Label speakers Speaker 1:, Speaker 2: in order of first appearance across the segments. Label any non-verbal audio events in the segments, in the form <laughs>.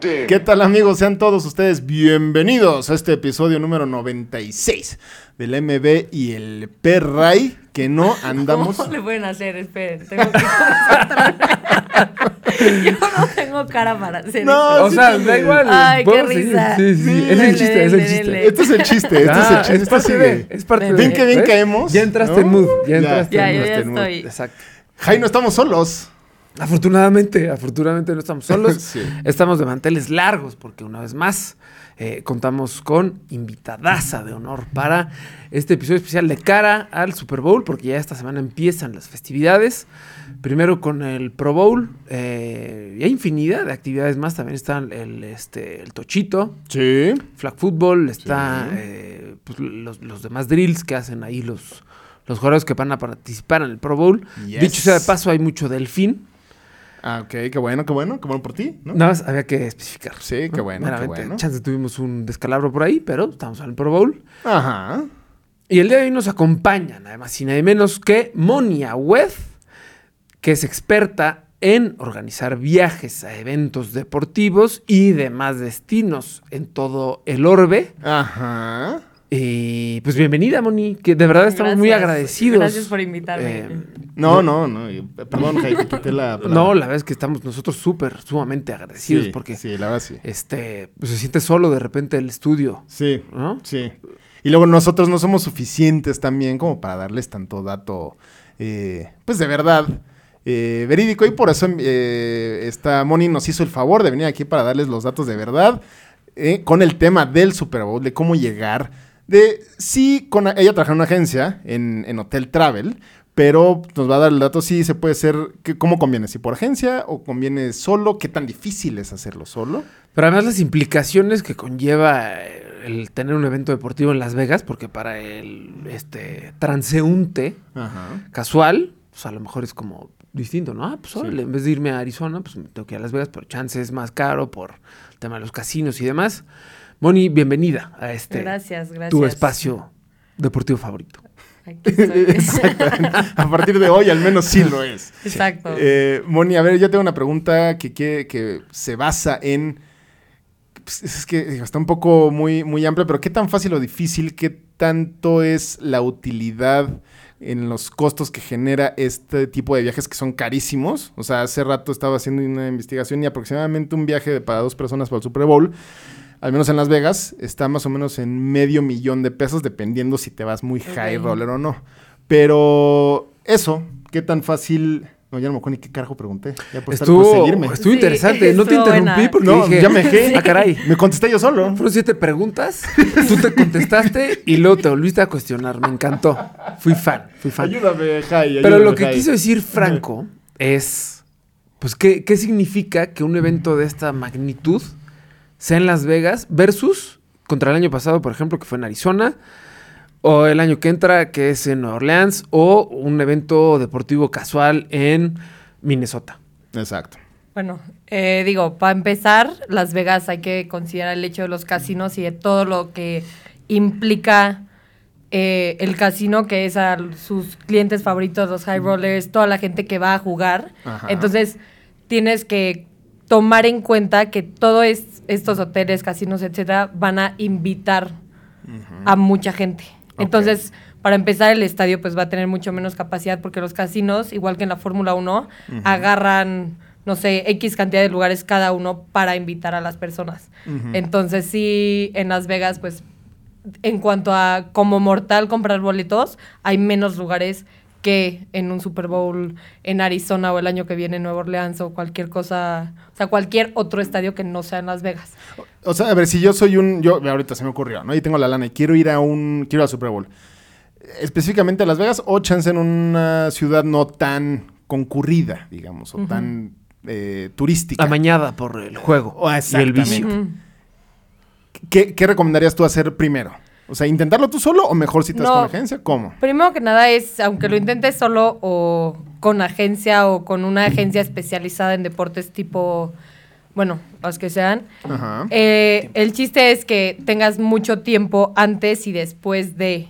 Speaker 1: ¿Qué tal amigos? Sean todos ustedes bienvenidos a este episodio número 96 del MB y el Perray, que no <laughs> andamos...
Speaker 2: ¿Cómo <laughs> le pueden hacer? Esperen, tengo que. <laughs> Yo no tengo cara para hacer
Speaker 1: No,
Speaker 2: eso.
Speaker 3: O
Speaker 1: sí
Speaker 3: sea, da igual.
Speaker 2: Ay, qué risa.
Speaker 3: Sí, sí, sí. Es el chiste, es el chiste.
Speaker 1: Este es el chiste, este
Speaker 3: Ah,
Speaker 1: es el chiste.
Speaker 3: es
Speaker 1: este
Speaker 3: parte de, es parte
Speaker 2: Ven
Speaker 1: que bien caemos.
Speaker 3: Ya entraste en mood. Ya
Speaker 1: Ya.
Speaker 3: entraste
Speaker 2: Ya,
Speaker 3: en mood.
Speaker 2: ya
Speaker 1: en mood.
Speaker 2: estoy.
Speaker 3: Exacto.
Speaker 1: Jai, no estamos solos.
Speaker 3: Afortunadamente, afortunadamente no estamos solos. <laughs>
Speaker 1: Sí.
Speaker 3: Estamos de manteles largos porque una vez más eh, contamos con invitadaza de honor para este episodio especial de cara al Super Bowl porque ya esta semana empiezan las festividades. Primero con el Pro Bowl eh, y hay infinidad de actividades más. También están el, este, el Tochito,
Speaker 1: Sí.
Speaker 3: flag football, está
Speaker 1: Sí.
Speaker 3: eh, pues, los, los demás drills que hacen ahí los, los jugadores que van a participar en el Pro Bowl.
Speaker 1: Yes.
Speaker 3: Dicho sea de paso, hay mucho delfín.
Speaker 1: Ah, ok, qué bueno, qué bueno, qué bueno por ti, ¿no?
Speaker 3: Nada más había que especificar.
Speaker 1: Sí, qué
Speaker 3: ¿no?
Speaker 1: bueno, qué
Speaker 3: Meramente,
Speaker 1: bueno.
Speaker 3: Chance tuvimos un descalabro por ahí, pero estamos en el Pro Bowl.
Speaker 1: Ajá.
Speaker 3: Y el día de hoy nos acompañan, además, y nadie menos que Monia Weth, que es experta en organizar viajes a eventos deportivos y demás destinos en todo el orbe.
Speaker 1: Ajá.
Speaker 3: Y pues bienvenida, Moni, que de verdad estamos muy agradecidos.
Speaker 2: Gracias por invitarme.
Speaker 3: Eh,
Speaker 1: No, no, no. Perdón, Jai, quité la palabra.
Speaker 3: no, la verdad es que estamos nosotros súper, sumamente agradecidos
Speaker 1: sí,
Speaker 3: porque
Speaker 1: Sí, la verdad sí.
Speaker 3: este, pues, se siente solo de repente el estudio,
Speaker 1: Sí,
Speaker 3: ¿no?
Speaker 1: sí. Y luego nosotros no somos suficientes también como para darles tanto dato, eh, pues de verdad, eh, verídico. Y por eso eh, esta Moni nos hizo el favor de venir aquí para darles los datos de verdad eh, con el tema del Super Bowl, de cómo llegar. De sí, con ella trabaja en una agencia, en, en Hotel Travel, pero nos va a dar el dato si se puede ser, que, ¿cómo conviene? ¿Si por agencia o conviene solo? ¿Qué tan difícil es hacerlo solo?
Speaker 3: Pero además las implicaciones que conlleva eh, el tener un evento deportivo en Las Vegas, porque para el este transeúnte
Speaker 1: Ajá.
Speaker 3: casual, pues a lo mejor es como distinto, ¿no? Ah, pues órale, en vez de irme a Arizona, pues me tengo que ir a Las Vegas, pero chance es más caro por el tema de los casinos y demás. Moni, bienvenida a este
Speaker 2: Gracias, gracias.
Speaker 3: tu espacio deportivo favorito.
Speaker 2: Aquí estoy.
Speaker 1: Exactamente. <laughs> <laughs> A partir de hoy al menos sí lo es.
Speaker 2: Exacto.
Speaker 1: Eh, Moni, a ver, yo tengo una pregunta que, que, que se basa en... pues, es que está un poco muy, muy amplia, pero ¿qué tan fácil o difícil, qué tanto es la utilidad en los costos que genera este tipo de viajes que son carísimos? O sea, hace rato estaba haciendo una investigación y aproximadamente un viaje para dos personas para el Super Bowl al menos en Las Vegas, está más o menos en medio millón de pesos, dependiendo si te vas muy high roller o no. Pero eso, ¿qué tan fácil? No, ya no me acuerdo ni qué carajo pregunté. Ya por estar por
Speaker 3: Estuvo,
Speaker 1: seguirme.
Speaker 3: estuvo
Speaker 2: Sí,
Speaker 3: interesante. No te
Speaker 2: estuvo
Speaker 3: interrumpí
Speaker 2: buena.
Speaker 3: porque
Speaker 1: No,
Speaker 3: dije,
Speaker 1: ya me dejé.
Speaker 3: Ah, caray.
Speaker 1: Me contesté yo solo.
Speaker 3: Fueron siete preguntas, tú te contestaste y luego te volviste a cuestionar. Me encantó. Fui fan, fui fan.
Speaker 1: Ayúdame, Jai.
Speaker 3: Pero lo que
Speaker 1: Jai.
Speaker 3: quiso decir Franco <laughs> es, pues, ¿qué, ¿qué significa que un evento de esta magnitud sea en Las Vegas versus contra el año pasado, por ejemplo, que fue en Arizona, o el año que entra, que es en Nueva Orleans, o un evento deportivo casual en Minnesota?
Speaker 1: Exacto.
Speaker 2: Bueno, eh, digo, para empezar, Las Vegas hay que considerar el hecho de los casinos y de todo lo que implica eh, el casino, que es a sus clientes favoritos, los high rollers, toda la gente que va a jugar.
Speaker 1: Ajá.
Speaker 2: Entonces, tienes que tomar en cuenta que todos estos hoteles, casinos, etcétera, van a invitar a mucha gente. Entonces, para empezar, el estadio pues va a tener mucho menos capacidad porque los casinos, igual que en la Fórmula 1, agarran, no sé, X cantidad de lugares cada uno para invitar a las personas. Entonces, sí, en Las Vegas, pues, en cuanto a como mortal comprar boletos, hay menos lugares que en un Super Bowl en Arizona o el año que viene en Nueva Orleans o cualquier cosa, o sea, cualquier otro estadio que no sea en Las Vegas.
Speaker 1: O sea, a ver, si yo soy un. Yo ahorita se me ocurrió, ¿no? Y tengo la lana y quiero ir a un. Quiero ir al Super Bowl. Específicamente a Las Vegas o chance en una ciudad no tan concurrida, digamos, o tan eh, turística.
Speaker 3: Amañada por el juego
Speaker 1: Oh,
Speaker 3: y el vicio.
Speaker 1: ¿qué, qué recomendarías tú hacer primero? O sea, ¿intentarlo tú solo o mejor si estás
Speaker 2: No.
Speaker 1: con agencia? ¿Cómo?
Speaker 2: Primero que nada es, aunque lo intentes solo o con agencia o con una agencia especializada en deportes tipo, bueno, los que sean,
Speaker 1: Ajá.
Speaker 2: eh, el chiste es que tengas mucho tiempo antes y después de,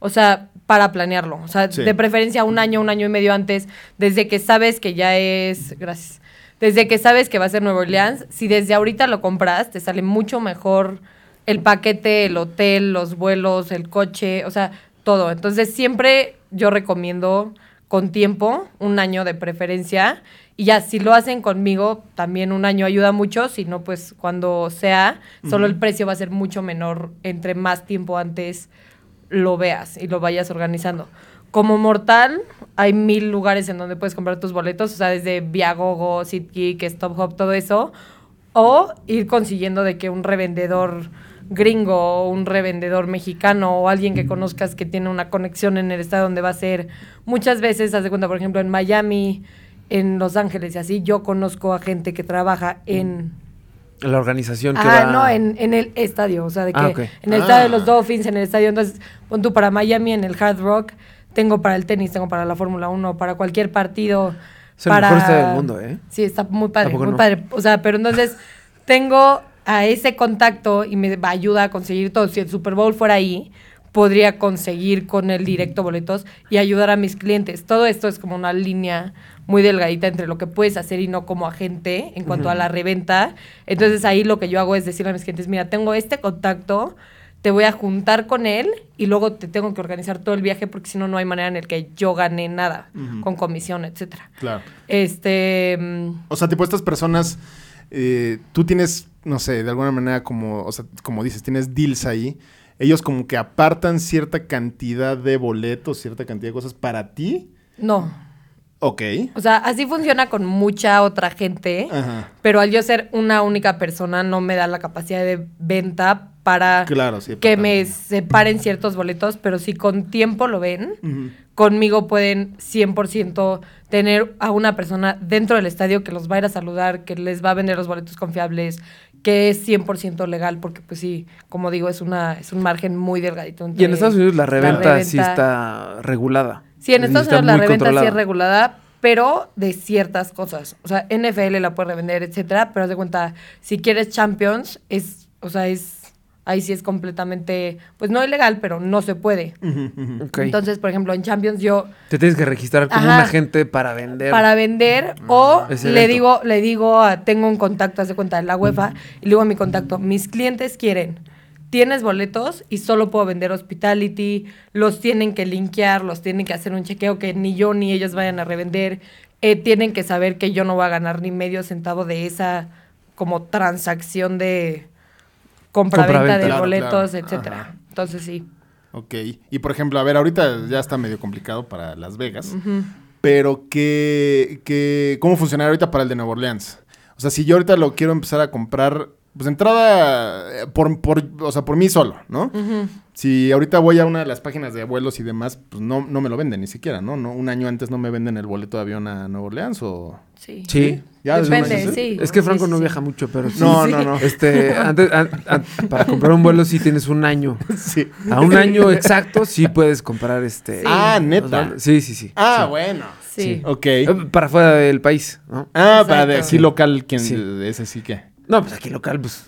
Speaker 2: o sea, para planearlo. O sea,
Speaker 1: Sí.
Speaker 2: de preferencia un año, un año y medio antes, desde que sabes que ya es, gracias, desde que sabes que va a ser Nueva Orleans, si desde ahorita lo compras, te sale mucho mejor el paquete, el hotel, los vuelos, el coche, o sea, todo. Entonces siempre yo recomiendo con tiempo, un año de preferencia. Y ya, si lo hacen conmigo, también un año ayuda mucho. Si no, pues cuando sea, solo el precio va a ser mucho menor entre más tiempo antes lo veas y lo vayas organizando. Como mortal, hay mil lugares en donde puedes comprar tus boletos, o sea, desde Viagogo, SeatGeek, StopHop, todo eso. O ir consiguiendo de que un revendedor gringo o un revendedor mexicano o alguien que conozcas que tiene una conexión en el estado donde va a ser. Muchas veces, haz de cuenta, por ejemplo, en Miami, en Los Ángeles y así, yo conozco a gente que trabaja en...
Speaker 3: La organización que
Speaker 2: Ah,
Speaker 3: va...
Speaker 2: no, en, en el estadio, o sea, de que
Speaker 3: Ah, ok.
Speaker 2: en el
Speaker 1: Ah.
Speaker 2: estadio de los Dolphins, en el estadio, entonces, pon tú para Miami, en el Hard Rock, tengo para el tenis, tengo para la Fórmula 1, para cualquier partido.
Speaker 3: Es el
Speaker 2: para...
Speaker 3: mejor estadio del mundo, ¿eh?
Speaker 2: Sí, está muy padre,
Speaker 3: ¿A poco
Speaker 2: muy
Speaker 3: no?
Speaker 2: padre. O sea, pero entonces tengo a ese contacto y me ayuda a conseguir todo. Si el Super Bowl fuera ahí, podría conseguir con el directo boletos y ayudar a mis clientes. Todo esto es como una línea muy delgadita entre lo que puedes hacer y no como agente en cuanto a la reventa. Entonces ahí lo que yo hago es decirle a mis clientes, mira, tengo este contacto, te voy a juntar con él y luego te tengo que organizar todo el viaje porque si no, no hay manera en el que yo gane nada con comisión, etcétera.
Speaker 1: Claro.
Speaker 2: Este... mm,
Speaker 1: O sea, tipo estas personas, eh, tú tienes, no sé, de alguna manera como, o sea, como dices, tienes deals ahí. Ellos como que apartan cierta cantidad de boletos, cierta cantidad de cosas para ti.
Speaker 2: No.
Speaker 1: Ok.
Speaker 2: O sea, así funciona con mucha otra gente,
Speaker 1: Ajá.
Speaker 2: pero al yo ser una única persona no me da la capacidad de venta para
Speaker 1: Claro, sí.
Speaker 2: que me separen ciertos boletos, pero si con tiempo lo ven. Conmigo pueden 100% tener a una persona dentro del estadio que los va a ir a saludar, que les va a vender los boletos confiables, que es 100% legal, porque pues sí, como digo, es una es un margen muy delgadito.
Speaker 3: Y en Estados Unidos la reventa, sí
Speaker 2: reventa-
Speaker 3: está regulada.
Speaker 2: Sí, en Estados Unidos la reventa sí es regulada, pero de ciertas cosas. O sea, NFL la puede revender, etcétera, pero haz de cuenta, si quieres Champions, es, o sea, es, ahí sí es completamente, pues no ilegal, pero no se puede. Entonces, por ejemplo, en Champions yo
Speaker 3: Te tienes que registrar como
Speaker 2: Ajá.
Speaker 3: un agente para vender.
Speaker 2: para vender o
Speaker 3: Ese
Speaker 2: le digo, le digo, a- tengo un contacto, haz de cuenta, de la UEFA, y le digo a mi contacto, mis clientes quieren, tienes boletos y solo puedo vender hospitality, los tienen que linkear, los tienen que hacer un chequeo que ni yo ni ellos vayan a revender, eh, tienen que saber que yo no voy a ganar ni medio centavo de esa como transacción de compra-venta
Speaker 3: Compra-venta.
Speaker 2: de
Speaker 1: Claro,
Speaker 2: boletos,
Speaker 1: claro.
Speaker 2: etcétera.
Speaker 1: Ajá.
Speaker 2: Entonces sí.
Speaker 1: Ok. Y por ejemplo, a ver, ahorita ya está medio complicado para Las Vegas. Pero ¿qué, qué, ¿cómo funcionará ahorita para el de Nueva Orleans? O sea, si yo ahorita lo quiero empezar a comprar, pues entrada eh, por, por, o sea, por mí solo, ¿no? Si ahorita voy a una de las páginas de vuelos y demás, pues no, no me lo venden ni siquiera, ¿no? ¿no? Un año antes no me venden el boleto de avión a Nueva Orleans o...
Speaker 2: Sí.
Speaker 3: Sí.
Speaker 1: Ya
Speaker 2: Depende, sí.
Speaker 3: Es que Franco
Speaker 2: Sí, sí,
Speaker 3: no
Speaker 2: sí.
Speaker 3: viaja mucho, pero <laughs> sí.
Speaker 1: No,
Speaker 2: Sí.
Speaker 1: no, no.
Speaker 3: Este, antes, an- an- para comprar un vuelo sí tienes un año. <laughs>
Speaker 1: Sí.
Speaker 3: A un año exacto sí puedes comprar este.
Speaker 2: Sí.
Speaker 1: Ah, neta.
Speaker 3: Sí, sí, sí.
Speaker 1: Ah,
Speaker 3: Sí.
Speaker 1: bueno.
Speaker 2: Sí.
Speaker 1: Ok.
Speaker 3: Eh, Para fuera del país, ¿no?
Speaker 1: Ah, para de aquí local, de ese sí que.
Speaker 3: No, pues aquí local, pues.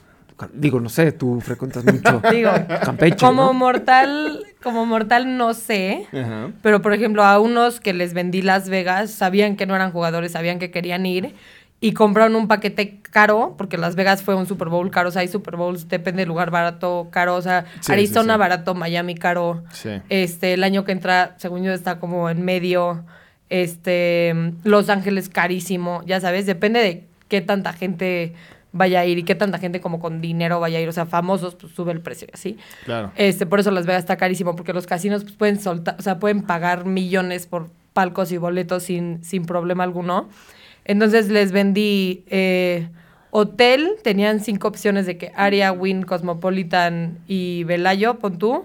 Speaker 3: Digo, no sé, tú frecuentas mucho <laughs>
Speaker 2: Digo,
Speaker 3: Campeche.
Speaker 2: como
Speaker 3: ¿no?
Speaker 2: mortal, como mortal no sé,
Speaker 1: Ajá.
Speaker 2: pero por ejemplo a unos que les vendí Las Vegas sabían que no eran jugadores, sabían que querían ir y compraron un paquete caro porque Las Vegas fue un Super Bowl caro, o sea, hay Super Bowls depende del lugar barato, caro, o sea,
Speaker 1: Sí,
Speaker 2: Arizona
Speaker 1: sí, sí.
Speaker 2: barato, Miami caro.
Speaker 1: Sí.
Speaker 2: Este, el año que entra, según yo está como en medio este Los Ángeles carísimo, ya sabes, depende de qué tanta gente vaya a ir y qué tanta gente como con dinero vaya a ir, o sea, famosos pues sube el precio y así.
Speaker 1: Claro.
Speaker 2: Este, por eso Las Vegas está carísimo, porque los casinos pues, pueden soltar, o sea, pueden pagar millones por palcos y boletos sin, sin problema alguno. Entonces les vendí eh, hotel, tenían cinco opciones de que Aria, Win, Cosmopolitan y Velayo, pon tú.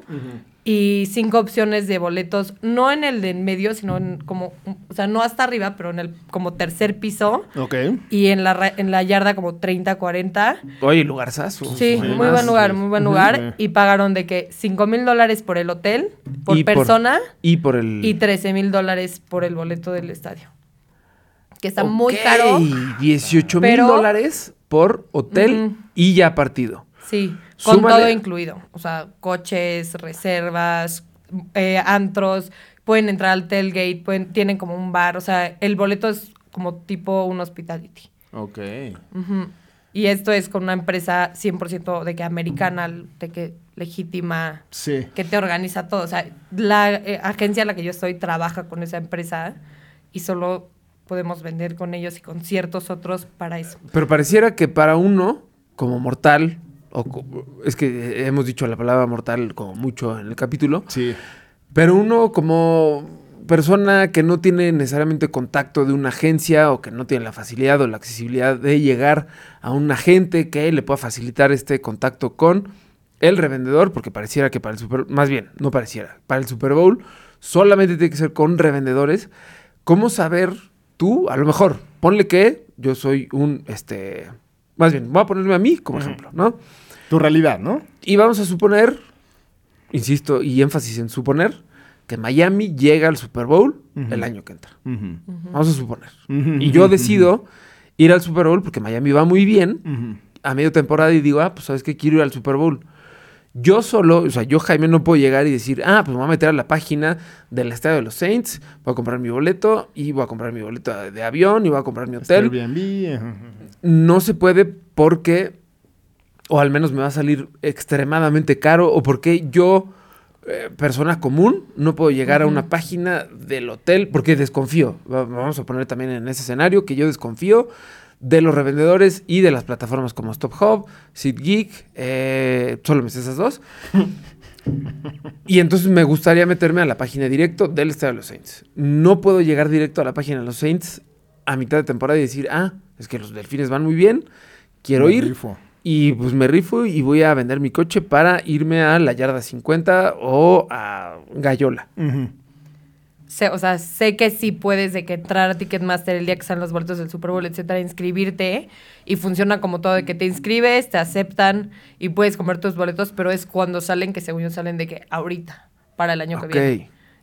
Speaker 2: Y cinco opciones de boletos, no en el de en medio, sino en como, o sea, no hasta arriba, pero en el como tercer piso
Speaker 1: Ok.
Speaker 2: y en la, ra- en la yarda como 30, 40.
Speaker 3: Oye, lugarzazo.
Speaker 2: Sí, muy buen lugar, muy buen lugar. Y pagaron de que 5 mil dólares por el hotel, por
Speaker 3: Y por-
Speaker 2: persona,
Speaker 3: Y por el.
Speaker 2: y 13 mil dólares por el boleto del estadio. Que está muy caro.
Speaker 3: 18 mil dólares por hotel y ya partido.
Speaker 2: Sí, con
Speaker 3: Súmale-
Speaker 2: todo incluido. O sea, coches, reservas, eh, antros, pueden entrar al tailgate, pueden, tienen como un bar. O sea, el boleto es como tipo un hospitality.
Speaker 1: Ok.
Speaker 2: Ujú. Y esto es con una empresa 100% de que americana, de que legítima,
Speaker 1: Sí.
Speaker 2: que te organiza todo. O sea, la eh, agencia en la que yo estoy trabaja con esa empresa y solo podemos vender con ellos y con ciertos otros para eso.
Speaker 3: Pero pareciera que para uno, como mortal, o es que hemos dicho la palabra mortal como mucho en el capítulo,
Speaker 1: Sí.
Speaker 3: pero uno como persona que no tiene necesariamente contacto de una agencia o que no tiene la facilidad o la accesibilidad de llegar a un agente que le pueda facilitar este contacto con el revendedor, porque pareciera que para el Super más bien, no pareciera, para el Super Bowl solamente tiene que ser con revendedores. ¿Cómo saber tú, a lo mejor, ponle que yo soy un, este, más bien, voy a ponerme a mí como ejemplo, ¿no?
Speaker 1: Tu realidad, ¿no?
Speaker 3: Y vamos a suponer, insisto, y énfasis en suponer, que Miami llega al Super Bowl el año que entra. Vamos a suponer. Y yo decido ir al Super Bowl porque Miami va muy bien a medio temporada y digo, ah, pues sabes que quiero ir al Super Bowl. Yo solo, o sea, yo Jaime no puedo llegar y decir, ah, pues me voy a meter a la página del estadio de los Saints, voy a comprar mi boleto y voy a comprar mi boleto de, avión y voy a comprar mi hotel.
Speaker 1: Airbnb. ajá.
Speaker 3: No se puede porque, o al menos me va a salir extremadamente caro, o porque yo, eh, persona común, no puedo llegar a una página del hotel porque desconfío. Va- Vamos a poner también en ese escenario que yo desconfío de los revendedores y de las plataformas como StopHub, SeatGeek, eh, solo me sé esas dos. <laughs> Y entonces me gustaría meterme a la página directo del Estadio de los Saints. No puedo llegar directo a la página de los Saints a mitad de temporada y decir, ah, es que los delfines van muy bien, quiero
Speaker 1: Me
Speaker 3: ir.
Speaker 1: rifo.
Speaker 3: Y pues me rifo y voy a vender mi coche para irme a la yarda 50 o a Gallola.
Speaker 1: Ujú.
Speaker 2: Sé- o sea, sé que sí puedes de que entrar a Ticketmaster el día que están los boletos del Super Bowl, etcétera, inscribirte y funciona como todo de que te inscribes, te aceptan y puedes comer tus boletos, pero es cuando salen que según yo salen de que ahorita para el año que viene.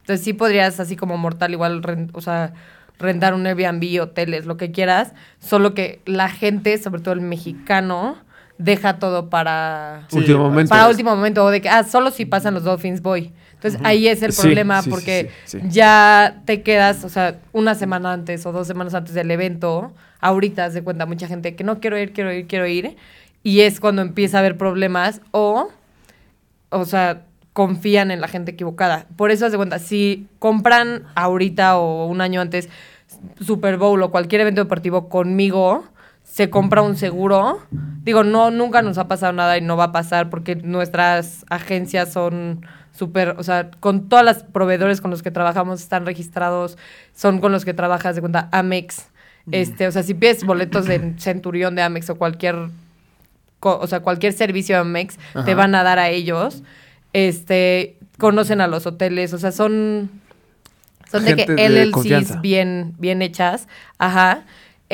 Speaker 2: Entonces sí podrías así como mortal igual, o sea, rentar un Airbnb, hoteles, lo que quieras, solo que la gente, sobre todo el mexicano, deja todo para
Speaker 1: Sí,
Speaker 3: Último momento.
Speaker 2: para último momento, o de que, ah, solo si pasan los Dolphins voy. Entonces ahí es el problema
Speaker 3: sí, sí,
Speaker 2: porque ya te quedas, o sea, una semana antes o dos semanas antes del evento, ahorita se cuenta mucha gente que no quiero ir, quiero ir, quiero ir, y es cuando empieza a haber problemas o, o sea, confían en la gente equivocada. Por eso se cuenta, si compran ahorita o un año antes Super Bowl o cualquier evento deportivo conmigo, se compra un seguro. Digo, no, nunca nos ha pasado nada y no va a pasar porque nuestras agencias son súper, o sea, con todas las proveedores con los que trabajamos están registrados, son con los que trabajas de cuenta Amex. Este, o sea, si pides boletos de Centurión de Amex o cualquier co- o sea, cualquier servicio de Amex te van a dar a ellos. Este, conocen a los hoteles, o sea, son son de que
Speaker 3: Gente de.
Speaker 2: LLCs bien bien hechas. Ajá.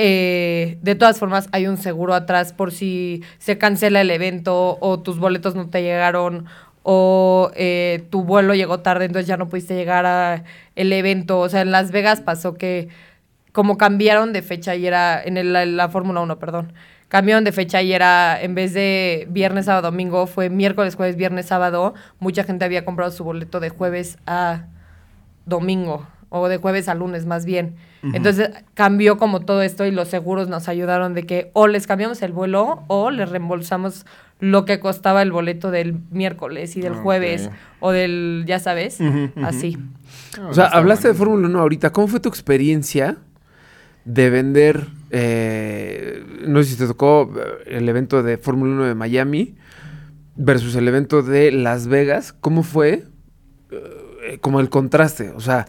Speaker 2: Eh, de todas formas, hay un seguro atrás por si se cancela el evento o tus boletos no te llegaron o eh, tu vuelo llegó tarde, entonces ya no pudiste llegar a el evento. O sea, en Las Vegas pasó que como cambiaron de fecha y era en el- la, la Fórmula 1, perdón. Cambiaron de fecha y era, en vez de viernes, sábado, domingo, fue miércoles, jueves, viernes, sábado. Mucha gente había comprado su boleto de jueves a domingo o de jueves a lunes más bien. Entonces cambió como todo esto y los seguros nos ayudaron de que o les cambiamos el vuelo o les reembolsamos lo que costaba el boleto del miércoles y del jueves o del, ya sabes, así.
Speaker 3: O sea, hablaste de Fórmula 1 ahorita. ¿Cómo fue tu experiencia de vender? eh, no sé si te tocó eh, el evento de Fórmula 1 de Miami versus el evento de Las Vegas. ¿Cómo fue? Eh, como el contraste. O sea,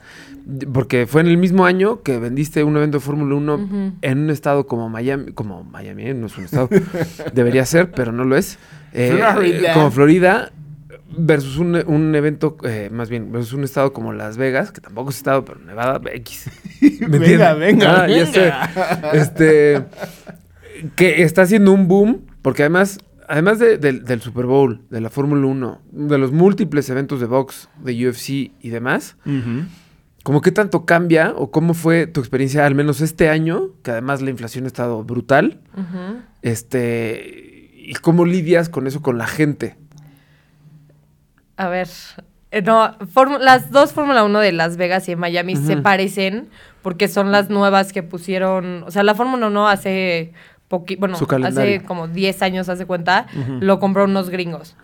Speaker 3: porque fue en el mismo año que vendiste un evento de Fórmula 1
Speaker 2: Ujú.
Speaker 3: en un estado como Miami. Como Miami, no es un estado. <laughs> Debería ser, pero no lo es. Eh,
Speaker 1: Florida.
Speaker 3: Como Florida. versus un, un evento, eh, más bien, versus un estado como Las Vegas, que tampoco es estado, pero Nevada, X. <laughs> ¿Me
Speaker 1: Venga, venga,
Speaker 3: Ah, ya sé. Este, que está haciendo un boom, porque además, además de- del- del Super Bowl, de la Fórmula 1, de los múltiples eventos de box, de UFC y demás, ¿cómo qué tanto cambia o cómo fue tu experiencia, al menos este año, que además la inflación ha estado brutal? Este, ¿y cómo lidias con eso con la gente?
Speaker 2: A ver, eh, no, las dos Fórmula 1 de Las Vegas y de Miami se parecen porque son las nuevas que pusieron, o sea, la Fórmula 1 hace poqui, bueno, hace como 10 años, hace cuenta, lo compró unos gringos.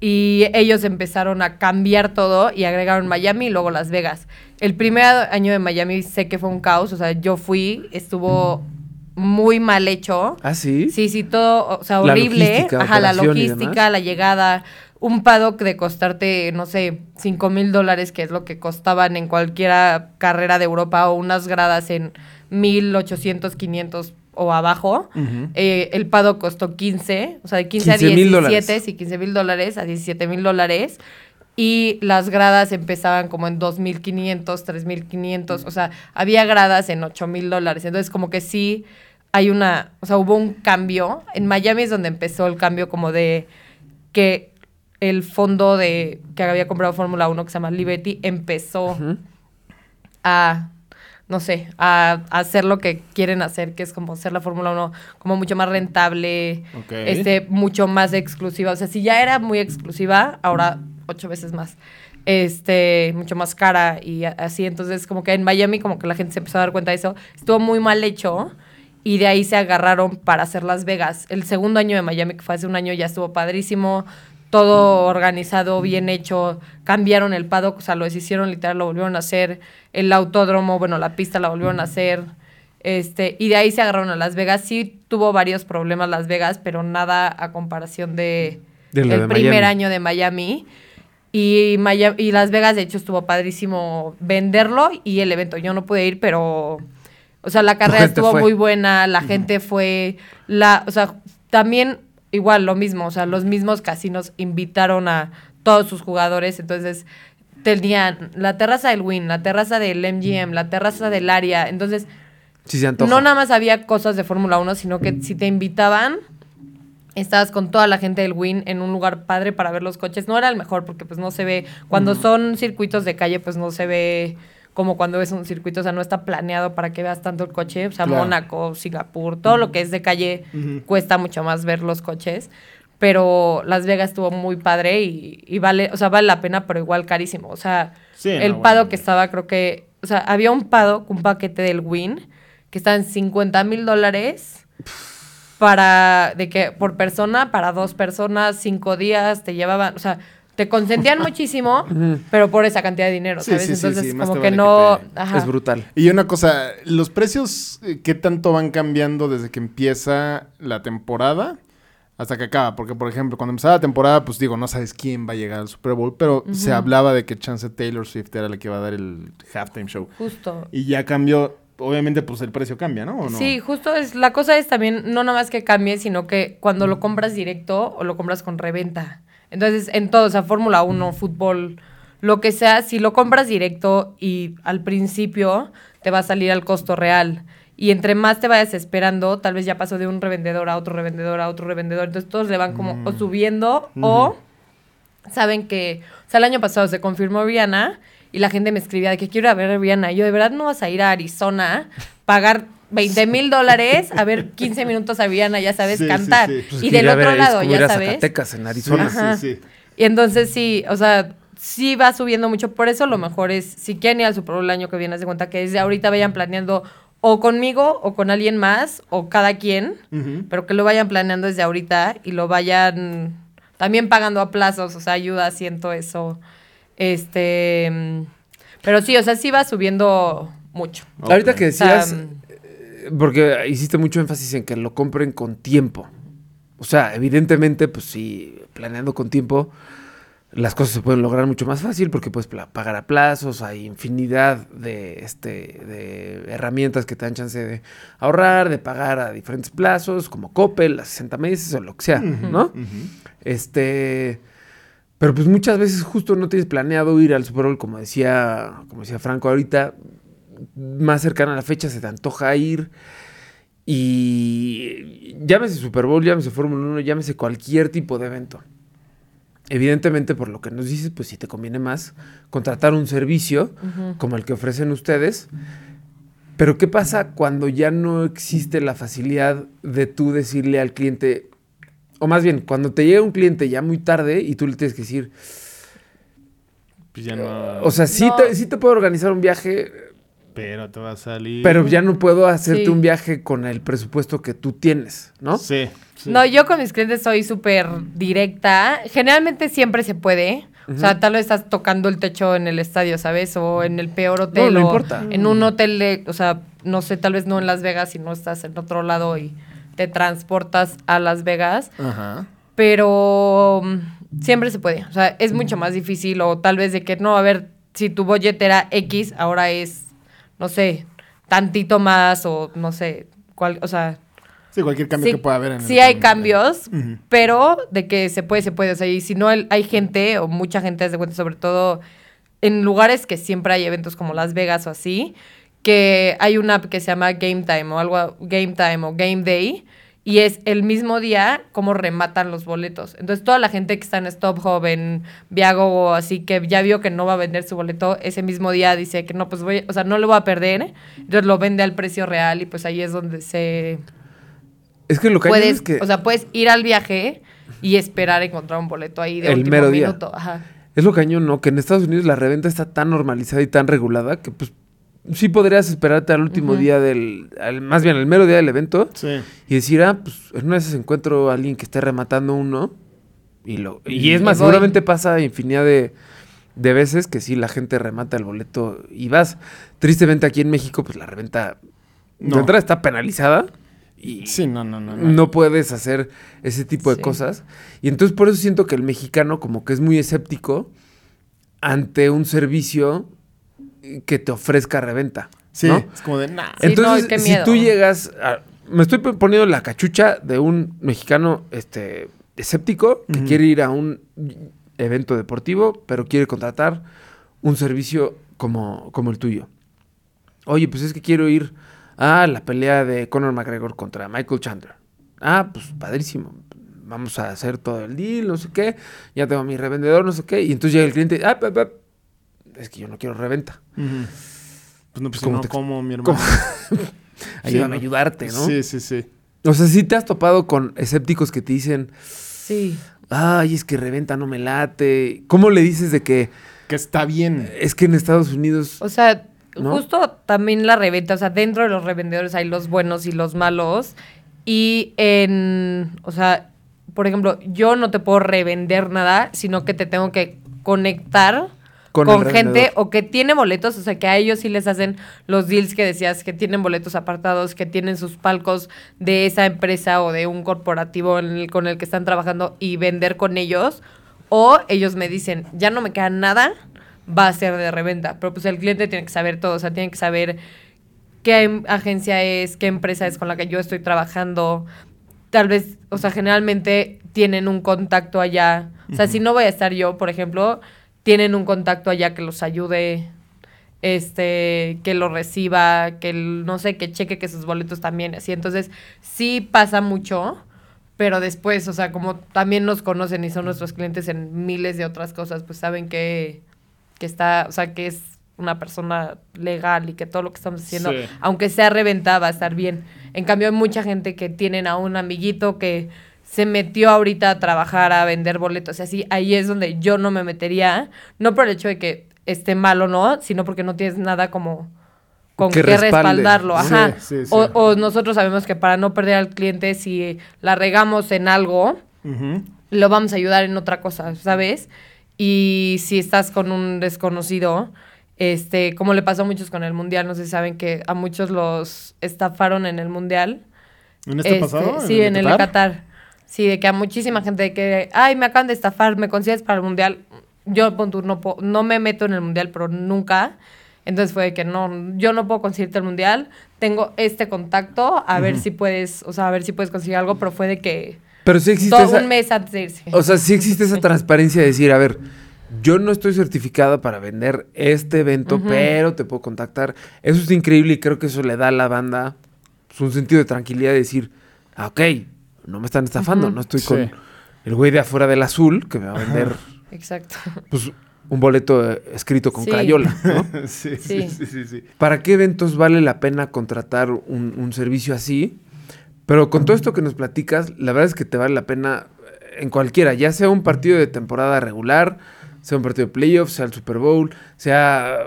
Speaker 2: Y ellos empezaron a cambiar todo y agregaron Miami y luego Las Vegas. El primer año de Miami sé que fue un caos, o sea, yo fui, estuvo muy mal hecho.
Speaker 3: ¿Ah, sí?
Speaker 2: Sí, sí, todo, o sea,
Speaker 3: La
Speaker 2: horrible.
Speaker 3: logística,
Speaker 2: Ajá, la logística, la llegada, un paddock de costarte, no sé, 5 mil dólares, que es lo que costaban en cualquier carrera de Europa, o unas gradas en 1800, 500 o abajo. Eh, el paddock costó 15, o sea, de 15,
Speaker 3: 15,000
Speaker 2: a 17,
Speaker 3: dólares.
Speaker 2: sí, 15 mil dólares a 17 mil dólares. Y las gradas empezaban como en 2.500, 3.500. O sea, había gradas en 8.000 dólares. Entonces, como que sí hay una... O sea, hubo un cambio. En Miami es donde empezó el cambio como de que el fondo de que había comprado Fórmula 1, que se llama Liberty, empezó a... No sé, a, a hacer lo que quieren hacer, que es como hacer la Fórmula 1 como mucho más rentable, este, mucho más exclusiva. O sea, si ya era muy exclusiva, ahora ocho veces más. Este, mucho más cara y así. Entonces, como que en Miami, como que la gente se empezó a dar cuenta de eso. Estuvo muy mal hecho y de ahí se agarraron para hacer Las Vegas. El segundo año de Miami, que fue hace un año, ya estuvo padrísimo. Todo organizado, bien hecho. Cambiaron el paddock, o sea, lo deshicieron literal, lo volvieron a hacer. El autódromo, bueno, la pista la volvieron a hacer. Este, y de ahí se agarraron a Las Vegas. Sí tuvo varios problemas Las Vegas, pero nada a comparación de, el
Speaker 3: de
Speaker 2: primer
Speaker 3: Miami.
Speaker 2: año de Miami. Y, Maya- y Las Vegas, de hecho, estuvo padrísimo venderlo y el evento. Yo no pude ir, pero. O sea, la carrera estuvo
Speaker 3: fue.
Speaker 2: muy buena, la gente fue. la O sea, también igual lo mismo. O sea, los mismos casinos invitaron a todos sus jugadores. Entonces, tenían la terraza del Win, la terraza del MGM, la terraza del área. Entonces,
Speaker 3: Sí se antoja.
Speaker 2: no nada más había cosas de Fórmula 1, sino que si te invitaban, estabas con toda la gente del Win en un lugar padre para ver los coches. No era el mejor porque pues no se ve, cuando son circuitos de calle pues no se ve como cuando ves un circuito, o sea, no está planeado para que veas tanto el coche. O sea,
Speaker 1: Claro.
Speaker 2: Mónaco, Singapur, todo lo que es de calle cuesta mucho más ver los coches. Pero Las Vegas estuvo muy padre y, y vale, o sea, vale la pena, pero igual carísimo. O sea,
Speaker 1: Sí, no,
Speaker 2: el
Speaker 1: bueno.
Speaker 2: pado que estaba, creo que, o sea, había un pado, un paquete del Win, que estaba en 50 mil dólares para, de que, por persona, para dos personas, cinco días, te llevaban, o sea, te consentían muchísimo, <laughs> pero por esa cantidad de dinero,
Speaker 1: Sí,
Speaker 2: ¿sabes?
Speaker 1: sí,
Speaker 2: Entonces,
Speaker 1: sí,
Speaker 2: como que
Speaker 1: vale
Speaker 2: no,
Speaker 1: que te-
Speaker 2: ajá.
Speaker 3: Es brutal.
Speaker 1: Y una cosa, ¿los precios eh, qué tanto van cambiando desde que empieza la temporada hasta que acaba? Porque, por ejemplo, cuando empezaba la temporada, pues digo, no sabes quién va a llegar al Super Bowl, pero se hablaba de que Chance Taylor Swift era la que iba a dar el halftime show.
Speaker 2: Justo.
Speaker 1: Y ya cambió, obviamente, pues el precio cambia, ¿no? ¿O no?
Speaker 2: Sí, justo es, la cosa es también, no nada más que cambie, sino que cuando lo compras directo o lo compras con reventa. Entonces, en todo, o sea, Fórmula 1, fútbol, lo que sea, si lo compras directo y al principio te va a salir al costo real. Y entre más te vayas esperando, tal vez ya pasó de un revendedor a otro revendedor a otro revendedor. Entonces todos le van como o subiendo o saben que, o sea, el año pasado se confirmó Rihanna y la gente me escribía de que quiero ir a ver a Rihanna. Y yo, ¿de verdad no vas a ir a Arizona, pagar 20 mil dólares a ver 15 minutos a Rihanna, ya sabes,
Speaker 1: Sí, sí,
Speaker 2: cantar?
Speaker 1: sí.
Speaker 3: Pues
Speaker 2: y del
Speaker 3: ver
Speaker 2: otro lado, ya sabes.
Speaker 3: Zacatecas, en Arizona.
Speaker 2: Ajá.
Speaker 1: sí, sí.
Speaker 2: Y entonces sí, o sea, sí va subiendo mucho. Por eso lo mejor es, si quieren ir al Super Bowl el año que viene, de cuenta que desde ahorita vayan planeando o conmigo o con alguien más o cada quien, pero que lo vayan planeando desde ahorita y lo vayan también pagando a plazos, o sea, ayuda, siento eso. Este, mm, pero sí, o sea, sí va subiendo mucho.
Speaker 3: Ahorita que
Speaker 2: O sea,
Speaker 3: decías, eh, porque hiciste mucho énfasis en que lo compren con tiempo. O sea, evidentemente, pues sí, planeando con tiempo, las cosas se pueden lograr mucho más fácil porque puedes pagar a plazos, hay infinidad de, este, de herramientas que te dan chance de ahorrar, de pagar a diferentes plazos, como Coppel, a 60 meses o lo que sea, ¿no? Este, Pero pues muchas veces justo no tienes planeado ir al Super Bowl, como decía, como decía Franco ahorita, más cercana a la fecha se te antoja ir. Y llámese Super Bowl, llámese Fórmula 1, llámese cualquier tipo de evento. Evidentemente, por lo que nos dices, pues si te conviene más contratar un servicio como el que ofrecen ustedes. Pero ¿qué pasa cuando ya no existe la facilidad de tú decirle al cliente, o más bien, cuando te llega un cliente ya muy tarde y tú le tienes que decir,
Speaker 1: Pues ya no.
Speaker 3: o sea, sí,
Speaker 2: No.
Speaker 3: te, sí te puedo organizar un viaje,
Speaker 1: pero te va a salir.
Speaker 3: pero ya no puedo hacerte
Speaker 2: Sí.
Speaker 3: un viaje con el presupuesto que tú tienes, ¿no?
Speaker 1: Sí. sí.
Speaker 2: No, yo con mis clientes soy súper directa. Generalmente siempre se puede. O sea, tal vez estás tocando el techo en el estadio, ¿sabes? O en el peor hotel.
Speaker 3: no
Speaker 2: o
Speaker 3: importa.
Speaker 2: En un hotel, de, o sea, no sé, tal vez no en Las Vegas, si no estás en otro lado y te transportas a Las Vegas.
Speaker 1: Ajá.
Speaker 2: Pero mm, siempre se puede. O sea, es mucho más difícil. O tal vez de que no, a ver, si tu budget era X, ahora es, no sé, tantito más o no sé, cuál, o sea,
Speaker 1: Sí, cualquier cambio que pueda haber en el
Speaker 2: sí hay cambios, pero de que se puede, se puede. O sea, y si no, el- hay gente, o mucha gente, de cuenta, sobre todo en lugares que siempre hay eventos como Las Vegas o así, que hay una app que se llama Game Time o algo, Game Time o Game Day, y es el mismo día como rematan los boletos. Entonces, toda la gente que está en Stop Hub, en Viago así, que ya vio que no va a vender su boleto, ese mismo día dice que no, pues voy, o sea, no lo voy a perder, entonces lo vende al precio real y pues ahí es donde se
Speaker 3: Es que lo que hay
Speaker 2: puedes,
Speaker 3: es que
Speaker 2: o sea, puedes ir al viaje y esperar encontrar un boleto ahí de
Speaker 3: El
Speaker 2: último
Speaker 3: mero día.
Speaker 2: minuto. Ajá.
Speaker 3: es lo cañón, ¿no? Que en Estados Unidos la reventa está tan normalizada y tan regulada que pues sí podrías esperarte al último día del, al- más bien al mero día del evento
Speaker 1: Sí.
Speaker 3: y decir, ah, pues en una de esas encuentro a alguien que esté rematando uno y lo y es
Speaker 2: Y
Speaker 3: más,
Speaker 2: voy.
Speaker 3: seguramente pasa infinidad de, de veces que sí la gente remata el boleto y vas. Tristemente aquí en México, pues la reventa
Speaker 1: No.
Speaker 3: de entrada está penalizada y
Speaker 1: Sí, no, no, no. no.
Speaker 3: no puedes hacer ese tipo de
Speaker 2: Sí.
Speaker 3: cosas. Y entonces por eso siento que el mexicano como que es muy escéptico ante un servicio que te ofrezca reventa.
Speaker 1: Sí,
Speaker 3: ¿no?
Speaker 1: es como de.
Speaker 2: Sí,
Speaker 3: Entonces,
Speaker 2: no, qué
Speaker 3: si tú llegas a- Me estoy poniendo la cachucha de un mexicano este, escéptico que quiere ir a un evento deportivo, pero quiere contratar un servicio como, como el tuyo. Oye, pues es que quiero ir a la pelea de Conor McGregor contra Michael Chandler. Ah, pues padrísimo. Vamos a hacer todo el deal, no sé qué. Ya tengo a mi revendedor, no sé qué. Y entonces llega el cliente. Ah, pa, pa, es que yo no quiero reventa.
Speaker 1: Pues no, pues
Speaker 3: ¿Cómo
Speaker 1: no,
Speaker 3: te-
Speaker 1: como mi hermano. <laughs>
Speaker 3: Ayúdame a
Speaker 1: ¿no?
Speaker 3: ayudarte, ¿no?
Speaker 1: Sí, sí, sí.
Speaker 3: O sea, sí te has topado con escépticos que te dicen,
Speaker 2: Sí.
Speaker 3: ay, es que reventa no me late. ¿Cómo le dices de que
Speaker 1: Que está bien.
Speaker 3: es que en Estados Unidos...
Speaker 2: O sea,
Speaker 3: ¿No?
Speaker 2: justo también la reventa, o sea, dentro de los revendedores hay los buenos y los malos. Y en, o sea, por ejemplo, yo no te puedo revender nada, sino que te tengo que conectar
Speaker 3: Con
Speaker 2: gente o que tiene boletos, o sea, que a ellos sí les hacen los deals que decías, que tienen boletos apartados, que tienen sus palcos de esa empresa o de un corporativo en el- con el que están trabajando y vender con ellos. O ellos me dicen, ya no me queda nada, va a ser de reventa. Pero pues el cliente tiene que saber todo, o sea, tiene que saber qué em- agencia es, qué empresa es con la que yo estoy trabajando. Tal vez, o sea, generalmente tienen un contacto allá. O sea, si no voy a estar yo, por ejemplo, tienen un contacto allá que los ayude, este, que lo reciba, que el- no sé, que cheque que sus boletos también, así. Entonces, sí pasa mucho, pero después, o sea, como también nos conocen y son nuestros clientes en miles de otras cosas, pues saben que, que está, o sea, que es una persona legal y que todo lo que estamos haciendo,
Speaker 1: Sí.
Speaker 2: aunque sea reventa, va a estar bien. En cambio, hay mucha gente que tienen a un amiguito que se metió ahorita a trabajar, a vender boletos y así, ahí es donde yo no me metería, no por el hecho de que esté mal o no, sino porque no tienes nada como con
Speaker 3: Que
Speaker 2: qué respaldarlo,
Speaker 1: Sí,
Speaker 2: ajá.
Speaker 1: sí, sí.
Speaker 2: O, o nosotros sabemos que para no perder al cliente, si la regamos en algo, lo vamos a ayudar en otra cosa, ¿sabes? Y si estás con un desconocido, este, como le pasó a muchos con el mundial, no sé si saben que a muchos los estafaron en el mundial.
Speaker 1: ¿En este,
Speaker 2: Este,
Speaker 1: pasado?
Speaker 2: Sí, en el de Qatar. Sí, de que a muchísima gente de que, ay, me acaban de estafar, ¿me consigues para el mundial? Yo, no, puedo- no me meto en el mundial, pero nunca. Entonces fue de que no, yo no puedo conseguirte el mundial, tengo este contacto, a ver si puedes, o sea, a ver si puedes conseguir algo, pero fue de que,
Speaker 3: Pero sí existe
Speaker 2: todo
Speaker 3: esa-
Speaker 2: un mes antes de irse.
Speaker 3: O sea, sí existe esa <laughs> transparencia de decir, a ver, yo no estoy certificada para vender este evento, pero te puedo contactar. Eso es increíble y creo que eso le da a la banda pues, un sentido de tranquilidad de decir, ah, ok, no me están estafando, no estoy
Speaker 1: Sí.
Speaker 3: con el güey de afuera del azul que me va a vender
Speaker 2: Exacto.
Speaker 3: pues, un boleto eh, escrito con
Speaker 2: Sí.
Speaker 3: crayola, ¿no? <laughs>
Speaker 1: sí,
Speaker 2: Sí.
Speaker 1: sí, sí.
Speaker 3: ¿Para qué eventos vale la pena contratar un, un servicio así? Pero con todo esto que nos platicas, la verdad es que te vale la pena en cualquiera, ya sea un partido de temporada regular, sea un partido de playoffs, sea el Super Bowl, sea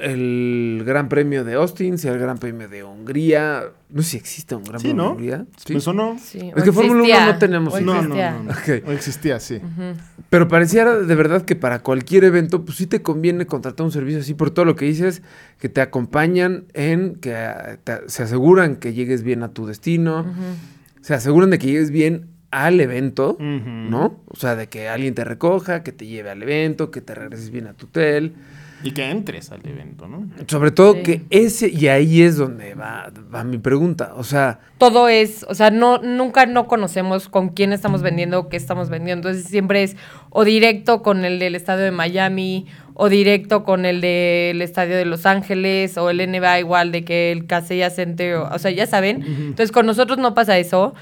Speaker 3: el Gran Premio de Austin, sea el Gran Premio de Hungría. No sé si existe un Gran
Speaker 1: Sí,
Speaker 3: Premio
Speaker 1: ¿no?
Speaker 3: de Hungría. ¿Sí?
Speaker 1: Pues o no.
Speaker 2: Sí,
Speaker 3: Es que Fórmula uno
Speaker 2: existía,
Speaker 3: no tenemos
Speaker 2: o.
Speaker 1: No, no, no, no. O existía, sí.
Speaker 3: Pero pareciera de verdad que para cualquier evento, pues sí te conviene contratar un servicio así por todo lo que dices, que te acompañan en, que te- se aseguran que llegues bien a tu destino, se aseguran de que llegues bien al evento. ¿no? O sea, de que alguien te recoja, que te lleve al evento, que te regreses bien a tu hotel.
Speaker 1: Y que entres al evento, ¿no?
Speaker 3: Sobre todo
Speaker 2: Sí.
Speaker 3: que ese, y ahí es donde va, va mi pregunta. O sea,
Speaker 2: todo es, o sea, no, nunca no conocemos con quién estamos vendiendo, qué estamos vendiendo. Entonces siempre es o directo con el del estadio de Miami, o directo con el del estadio de Los Ángeles, o el NBA igual de que el Casella Center, o, o sea, ya saben. Entonces con nosotros no pasa eso.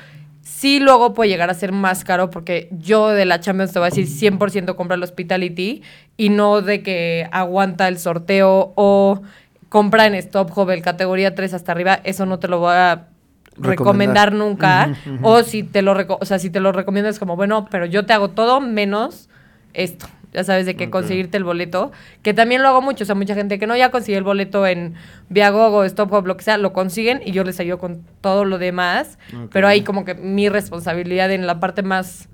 Speaker 2: Sí, luego puede llegar a ser más caro porque yo de la Champions te voy a decir 100% compra el hospitality y no de que aguanta el sorteo o compra en Stop Hub el categoría 3 hasta arriba. Eso no te lo voy a
Speaker 3: Recomendar.
Speaker 2: recomendar nunca. O si te lo o sea, si te lo recomiendo es como, bueno, pero yo te hago todo menos esto. Ya sabes de que conseguirte el boleto, que también lo hago mucho, o sea, mucha gente que no ya consiguió el boleto en Viagogo, Stop lo que sea, lo consiguen y yo les ayudo con todo lo demás, pero ahí como que mi responsabilidad en la parte más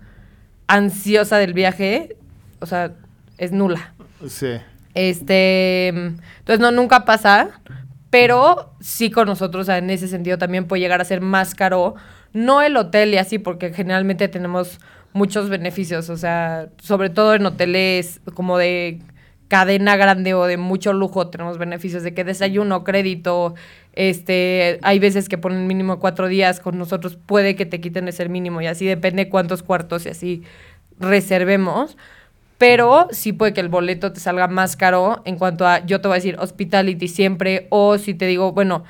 Speaker 2: ansiosa del viaje, o sea, es nula.
Speaker 1: Sí.
Speaker 2: Este, entonces no, nunca pasa, pero sí con nosotros, o sea, en ese sentido también puede llegar a ser más caro, no el hotel y así, porque generalmente tenemos muchos beneficios, o sea, sobre todo en hoteles como de cadena grande o de mucho lujo tenemos beneficios de que desayuno, crédito, este, hay veces que ponen mínimo cuatro días, con nosotros puede que te quiten ese mínimo y así depende cuántos cuartos y así reservemos. Pero sí puede que el boleto te salga más caro en cuanto a, yo te voy a decir hospitality siempre, o si te digo, bueno,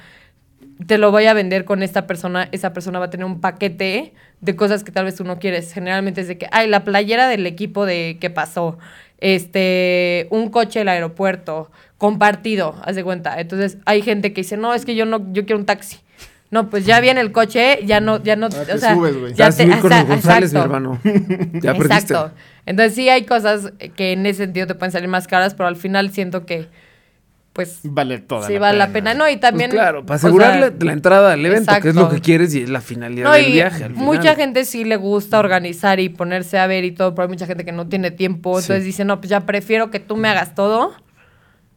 Speaker 2: te lo voy a vender con esta persona, esa persona va a tener un paquete de cosas que tal vez tú no quieres. Generalmente es de que, ay, la playera del equipo de qué pasó, este, un coche del aeropuerto, compartido, haz de cuenta. Entonces hay gente que dice, no, es que yo no, yo quiero un taxi. No, pues ya viene el coche, ya no, ya no,
Speaker 1: Ah, te
Speaker 2: o sea,
Speaker 1: subes, güey.
Speaker 3: ya
Speaker 2: te,
Speaker 3: subir con
Speaker 2: o sea,
Speaker 3: los González, mi
Speaker 2: exacto.
Speaker 3: hermano. <laughs> Ya perdiste.
Speaker 2: Exacto. Entonces sí hay cosas que en ese sentido te pueden salir más caras, pero al final siento que, pues,
Speaker 1: Vale toda
Speaker 2: sí vale la pena. No, y
Speaker 3: Pues
Speaker 2: también...
Speaker 3: claro, para
Speaker 2: o sea,
Speaker 3: asegurar la, la entrada al evento, que es lo que quieres y es la finalidad
Speaker 2: No,
Speaker 3: del
Speaker 2: y
Speaker 3: viaje. al
Speaker 2: mucha
Speaker 3: final.
Speaker 2: gente sí le gusta organizar y ponerse a ver y todo, pero hay mucha gente que no tiene tiempo. Entonces dice, no, pues ya prefiero que tú me hagas todo.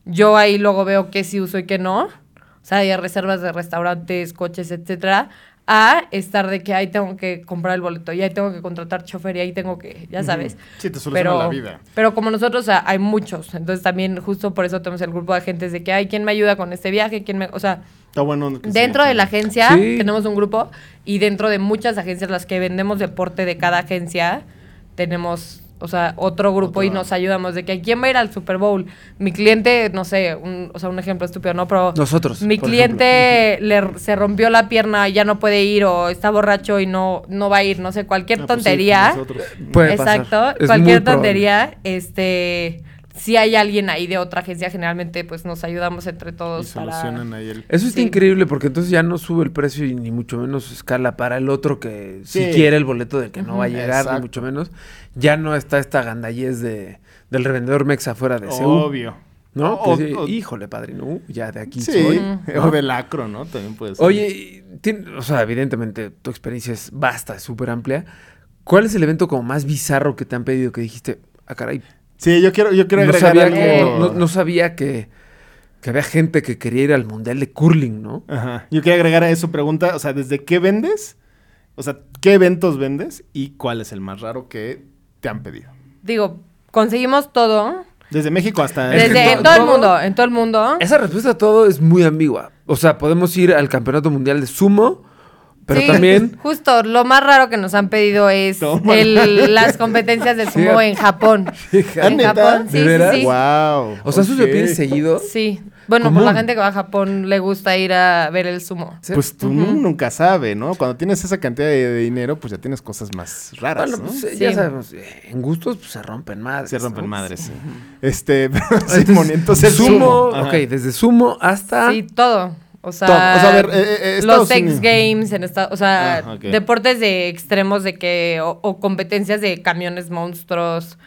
Speaker 2: Yo ahí luego veo qué sí uso y qué no. O sea, hay reservas de restaurantes, coches, etcétera. A estar de que ahí tengo que comprar el boleto y ahí tengo que contratar chofer y ahí tengo que, ya sabes.
Speaker 1: Sí, te soluciona la vida.
Speaker 2: Pero como nosotros, o sea, hay muchos. Entonces también justo por eso tenemos el grupo de agentes de que, ay, ¿quién me ayuda con este viaje? ¿Quién me...? O sea,
Speaker 1: Está bueno.
Speaker 2: Dentro
Speaker 1: sí.
Speaker 2: de la agencia
Speaker 3: Sí.
Speaker 2: tenemos un grupo y dentro de muchas agencias las que vendemos deporte de cada agencia tenemos, o sea, otro grupo y nos ayudamos de que quién va a ir al Super Bowl. Mi cliente, no sé, un, o sea, un ejemplo estúpido, ¿no? Pero
Speaker 3: Nosotros,
Speaker 2: Mi cliente le, se rompió la pierna y ya no puede ir o está borracho y no no va a ir, no sé, cualquier
Speaker 1: Ah, pues sí,
Speaker 2: tontería.
Speaker 1: nosotros.
Speaker 3: Puede.
Speaker 2: Exacto, cualquier
Speaker 3: probable.
Speaker 2: tontería, este si hay alguien ahí de otra agencia, generalmente pues nos ayudamos entre
Speaker 1: Y
Speaker 2: todos para
Speaker 1: solucionan ahí el.
Speaker 3: Eso está
Speaker 2: Sí.
Speaker 3: increíble porque entonces ya no sube el precio y ni mucho menos escala para el otro que si
Speaker 1: Sí.
Speaker 3: quiere el boleto del que no va a llegar, ni mucho menos. Ya no está esta gandallez de, del revendedor mexa afuera de Seúl.
Speaker 1: Obvio.
Speaker 3: ¿No?
Speaker 1: O-
Speaker 3: Que dice,
Speaker 1: o-
Speaker 3: Híjole, padrino, uh, ya de aquí
Speaker 1: Sí.
Speaker 3: soy.
Speaker 1: O del acro, ¿no? También puede ser.
Speaker 3: Oye, y o sea, evidentemente tu experiencia es vasta, es súper amplia. ¿Cuál es el evento como más bizarro que te han pedido que dijiste, ah, caray,
Speaker 1: Sí, yo quiero, yo quiero
Speaker 3: no
Speaker 1: agregar
Speaker 3: sabía,
Speaker 1: algo.
Speaker 3: que, no, no- no sabía que, que había gente que quería ir al mundial de curling, ¿no?
Speaker 1: Ajá. Yo quiero agregar a eso pregunta, o sea, ¿desde qué vendes? O sea, ¿qué eventos vendes? ¿Y cuál es el más raro que te han pedido?
Speaker 2: digo, conseguimos todo.
Speaker 1: Desde México hasta...
Speaker 2: Desde en todo el mundo, en todo el mundo.
Speaker 3: Esa respuesta a todo es muy ambigua. O sea, podemos ir al campeonato mundial de sumo Pero
Speaker 2: Sí,
Speaker 3: también.
Speaker 2: Justo, lo más raro que nos han pedido es el- <laughs> las competencias de sumo en Japón.
Speaker 1: ¿Ah,
Speaker 2: en? Japón, sí, sí, sí.
Speaker 1: Wow.
Speaker 3: O sea, ¿eso se
Speaker 1: ok.
Speaker 3: pide seguido?
Speaker 2: Sí. Bueno,
Speaker 3: ¿Cómo?
Speaker 2: pues la gente que va a Japón le gusta ir a ver el sumo.
Speaker 1: Pues tú nunca sabe, ¿no? Cuando tienes esa cantidad de, de dinero, pues ya tienes cosas más raras,
Speaker 3: Bueno,
Speaker 1: ¿no?
Speaker 3: pues eh, ya sabemos, eh, en gustos pues, se rompen madres.
Speaker 1: Se rompen
Speaker 3: ¿no?
Speaker 1: madres, sí. Este, <laughs>
Speaker 3: Entonces,
Speaker 1: Moni, entonces
Speaker 3: sumo,
Speaker 1: Ajá.
Speaker 3: ok, desde sumo hasta...
Speaker 2: Sí, todo. O sea.
Speaker 1: O ver, eh, eh,
Speaker 2: los X. Games en esta, o sea,
Speaker 1: Ah,
Speaker 2: deportes de extremos de que o, o competencias de camiones monstruos,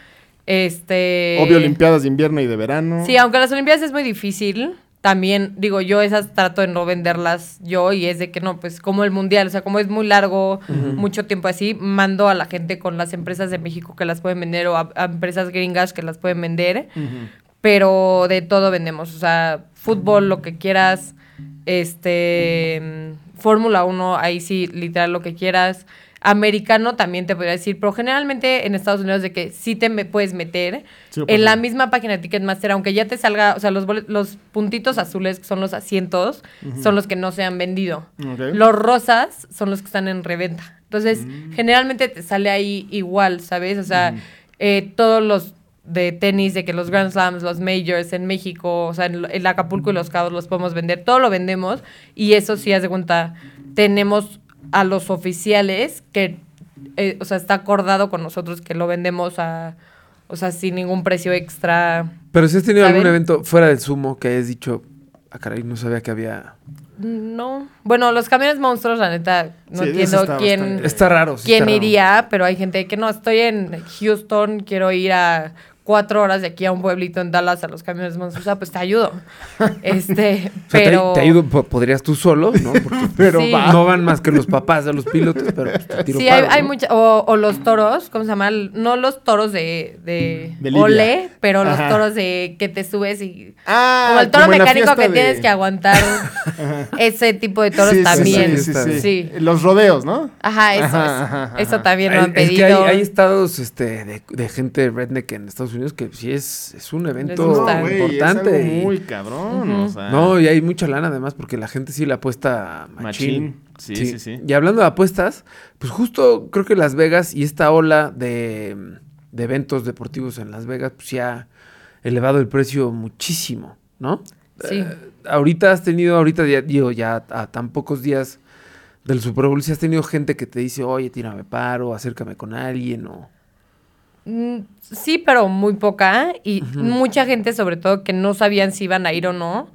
Speaker 2: este
Speaker 1: Obvio, Olimpiadas de invierno y de verano.
Speaker 2: Sí, aunque las Olimpiadas es muy difícil, también digo, yo esas trato de no venderlas yo y es de que no, pues como el mundial, o sea, como es muy largo, mucho tiempo así, mando a la gente con las empresas de México que las pueden vender o a, a empresas gringas que las pueden vender, pero de todo vendemos, o sea, fútbol, lo que quieras, este, mm, Fórmula 1, ahí sí, literal lo que quieras. Americano también te podría decir, pero generalmente en Estados Unidos de que sí te me puedes meter
Speaker 1: Sí
Speaker 2: en la misma página de Ticketmaster, aunque ya te salga, o sea, los, los puntitos azules, que son los asientos, son los que no se han vendido. Los rosas son los que están en reventa. Entonces, generalmente te sale ahí igual, ¿sabes? O sea, eh, todos los de tenis, de que los Grand Slams, los Majors en México, o sea, en, el Acapulco y los Cabos los podemos vender, todo lo vendemos y eso sí, haz de cuenta, tenemos a los oficiales que, eh, o sea, está acordado con nosotros que lo vendemos a, o sea, sin ningún precio extra.
Speaker 3: Pero si has tenido algún evento fuera del sumo que hayas dicho, ah, caray, no sabía que había...
Speaker 2: No. Bueno, los camiones monstruos, la neta, no
Speaker 1: Sí,
Speaker 2: entiendo
Speaker 1: está
Speaker 2: quién,
Speaker 1: bastante-
Speaker 3: Está raro. sí
Speaker 2: quién
Speaker 3: está raro.
Speaker 2: iría, pero hay gente que no, estoy en Houston, quiero ir a cuatro horas de aquí a un pueblito en Dallas a los camiones o sea, pues te ayudo. Este, <laughs>
Speaker 3: O sea, te-
Speaker 2: pero...
Speaker 3: te, ayudo, po- podrías tú solo, ¿no? Porque <laughs>
Speaker 1: Pero
Speaker 2: Sí.
Speaker 1: va.
Speaker 3: no van más que los papás de los pilotos, pero pues, te tiro
Speaker 2: Sí, hay,
Speaker 3: paro,
Speaker 2: hay
Speaker 3: ¿no?
Speaker 2: mucha, o, o los toros, ¿cómo se llama? No los toros de, de,
Speaker 1: De
Speaker 2: ole, pero los
Speaker 1: Ajá.
Speaker 2: toros de que te subes y...
Speaker 1: Ah,
Speaker 2: como el toro
Speaker 1: como
Speaker 2: mecánico que
Speaker 1: de-
Speaker 2: tienes que aguantar <laughs> ese tipo de toros
Speaker 1: Sí,
Speaker 2: también.
Speaker 1: Sí, sí, sí.
Speaker 2: Sí.
Speaker 1: Los rodeos, ¿no?
Speaker 2: Ajá, eso,
Speaker 1: Ajá,
Speaker 2: eso.
Speaker 1: ajá,
Speaker 2: Eso
Speaker 1: ajá.
Speaker 2: también lo han
Speaker 3: Es que
Speaker 2: pedido.
Speaker 3: hay, hay estados este, de, de gente redneck en Estados Unidos que sí es, es un evento.
Speaker 1: No,
Speaker 3: importante.
Speaker 1: Es algo
Speaker 3: y-
Speaker 1: muy cabrón, o sea.
Speaker 3: No, y hay mucha lana además porque la gente sí le apuesta machín.
Speaker 1: Machín. Sí, sí, sí.
Speaker 3: Y hablando de apuestas, pues justo creo que Las Vegas y esta ola de, de eventos deportivos en Las Vegas, pues ya ha elevado el precio muchísimo, ¿no?
Speaker 2: Sí.
Speaker 3: Eh, ahorita has tenido, ahorita ya, digo, ya a tan pocos días del Super Bowl, si has tenido gente que te dice, oye, tírame paro, acércame con alguien, o...
Speaker 2: Mm, Sí, pero muy poca. Y mucha gente, sobre todo, que no sabían si iban a ir o no,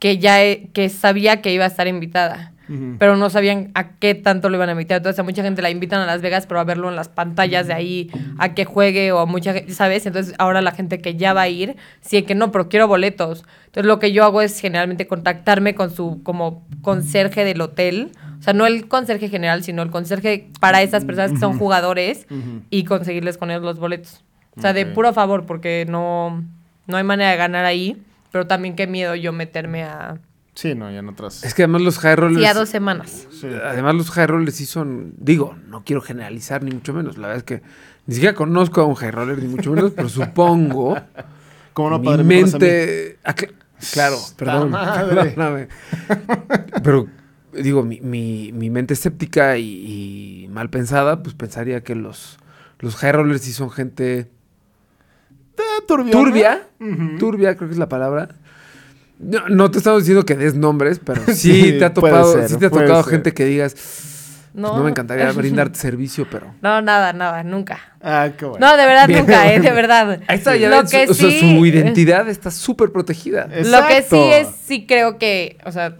Speaker 2: que ya eh, que sabía que iba a estar invitada. Pero no sabían a qué tanto lo iban a invitar. Entonces, a mucha gente la invitan a Las Vegas, pero a verlo en las pantallas de ahí, a que juegue o a mucha gente, ¿sabes? Entonces, ahora la gente que ya va a ir, sí que no, pero quiero boletos. Entonces, lo que yo hago es generalmente contactarme con su, como, conserje del hotel. O sea, no el conserje general, sino el conserje para esas personas que son jugadores y conseguirles con ellos los boletos. O sea, de puro favor, porque no, no hay manera de ganar ahí, pero también qué miedo yo meterme a...
Speaker 1: Sí, no, ya en otras.
Speaker 3: Es que además los high rollers...
Speaker 2: Sí, a dos semanas.
Speaker 1: Sí.
Speaker 3: Además los high rollers sí son, digo, no quiero generalizar ni mucho menos, la verdad es que ni siquiera conozco a un high roller ni mucho menos, pero supongo, <laughs>
Speaker 1: Como no,
Speaker 3: mi
Speaker 1: padre, me conoce a mí.
Speaker 3: mente, ah, cl- claro, perdón,
Speaker 1: madre. <laughs>
Speaker 3: pero digo, mi, mi, mi mente escéptica y, y mal pensada, pues pensaría que los, los high rollers sí son gente turbia, turbia creo que es la palabra. No, no te estamos diciendo que des nombres, pero <laughs> sí,
Speaker 1: Sí,
Speaker 3: te ha topado,
Speaker 1: ser,
Speaker 3: sí te ha tocado
Speaker 1: ser.
Speaker 3: gente que digas,
Speaker 2: No,
Speaker 3: no me encantaría <laughs> brindarte servicio, pero.
Speaker 2: No, nada, nada, nunca.
Speaker 1: Ah, qué bueno.
Speaker 2: No, de verdad,
Speaker 3: Bien.
Speaker 2: nunca, ¿eh? De <laughs> verdad.
Speaker 3: Ahí está, ya
Speaker 2: Lo
Speaker 3: ven,
Speaker 2: que
Speaker 3: su,
Speaker 2: sí-
Speaker 3: su identidad está súper protegida.
Speaker 2: Lo que sí es, sí creo que, o sea,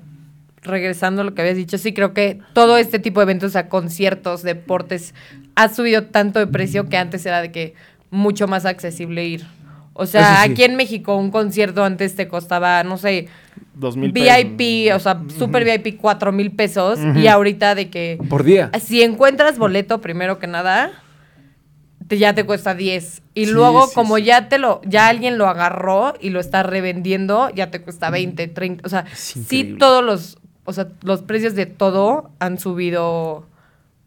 Speaker 2: regresando a lo que habías dicho, sí creo que todo este tipo de eventos, o sea, conciertos, deportes, ha subido tanto de precio que antes era de que mucho más accesible ir. O sea,
Speaker 3: sí.
Speaker 2: aquí en México un concierto antes te costaba, no sé,
Speaker 1: Dos mil
Speaker 2: VIP, o sea, super VIP, cuatro mil pesos. Y ahorita de que
Speaker 3: Por día.
Speaker 2: si encuentras boleto, primero que nada, te- ya te cuesta 10. Y
Speaker 1: Sí,
Speaker 2: luego,
Speaker 1: sí,
Speaker 2: como ya te lo, ya alguien lo agarró y lo está revendiendo, ya te cuesta 20, 30. O sea, sí todos los, o sea, los precios de todo han subido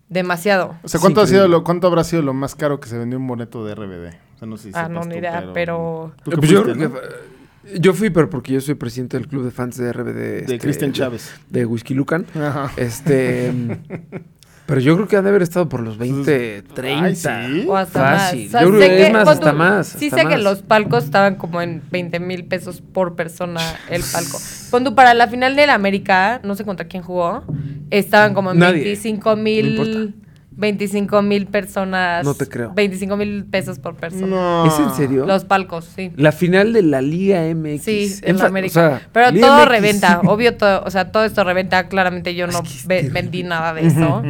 Speaker 2: demasiado.
Speaker 1: O sea, ¿cuánto, ha
Speaker 3: Es
Speaker 1: sido
Speaker 3: increíble.
Speaker 1: lo, ¿cuánto habrá sido lo más caro que se vendió un boleto de RBD? O sea, no sé si
Speaker 2: Ah, no, ni idea, pero...
Speaker 1: ¿Tú qué
Speaker 3: Pues yo
Speaker 1: no?
Speaker 3: eh, Yo fui, pero porque yo soy presidente del club de fans de RBD.
Speaker 1: De
Speaker 3: este,
Speaker 1: Cristian Chávez.
Speaker 3: De Whisky Lucan.
Speaker 1: Ajá.
Speaker 3: Este. <laughs> pero yo creo que han de haber estado por los 20, 30.
Speaker 1: Ay, ¿sí?
Speaker 2: O hasta
Speaker 3: Fácil.
Speaker 2: más. O sea,
Speaker 3: Yo creo
Speaker 2: sé
Speaker 3: que es más, hasta
Speaker 2: tú,
Speaker 3: más,
Speaker 2: Sí
Speaker 3: hasta
Speaker 2: sé que
Speaker 3: más.
Speaker 2: los palcos estaban como en 20 mil pesos por persona el palco. Tú, para la final del América, no sé contra quién jugó, estaban como en
Speaker 3: Nadie.
Speaker 2: 25
Speaker 3: No
Speaker 2: mil...
Speaker 3: importa.
Speaker 2: 25 mil personas.
Speaker 3: No te creo.
Speaker 2: 25 mil pesos por persona.
Speaker 1: No.
Speaker 3: ¿Es en serio?
Speaker 2: Los palcos, sí.
Speaker 3: La final de la Liga MX.
Speaker 2: Sí, en
Speaker 3: o
Speaker 2: América.
Speaker 3: sea,
Speaker 2: Pero
Speaker 3: Liga
Speaker 2: todo
Speaker 3: MX.
Speaker 2: reventa, <laughs> obvio, todo, o sea, todo esto reventa. Claramente yo no
Speaker 3: es
Speaker 2: vendí nada de eso.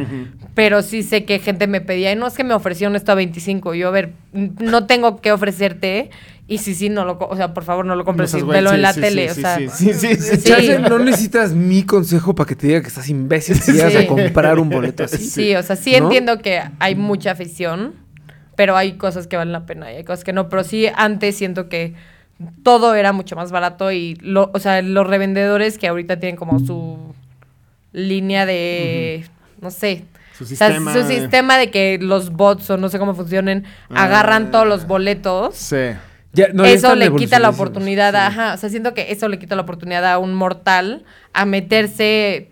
Speaker 2: pero sí sé que gente me pedía, y no es que me ofrecieron esto a 25. Yo, a ver, no tengo que ofrecerte. Y sí, sí, no lo, o sea, por favor, no lo compres,
Speaker 1: No
Speaker 2: velo
Speaker 1: sí,
Speaker 2: en la
Speaker 1: sí,
Speaker 2: tele,
Speaker 1: sí,
Speaker 2: o
Speaker 1: sí,
Speaker 2: sea.
Speaker 1: sí, sí,
Speaker 3: no necesitas mi consejo para que te diga que estás imbécil si llegas a comprar un boleto así.
Speaker 2: Sí, o sea, sí
Speaker 3: ¿No?
Speaker 2: entiendo que hay mucha afición, pero hay cosas que valen la pena y hay cosas que no. Pero sí, antes siento que todo era mucho más barato y, lo, o sea, los revendedores que ahorita tienen como su línea de, no sé,
Speaker 1: Su
Speaker 2: o sea,
Speaker 1: sistema.
Speaker 2: su sistema de que los bots o no sé cómo funcionen,
Speaker 1: Ah.
Speaker 2: agarran todos los boletos.
Speaker 1: Sí.
Speaker 3: Ya, no, ya
Speaker 2: eso le quita la oportunidad, a- ajá, o sea, siento que eso le quita la oportunidad a un mortal a meterse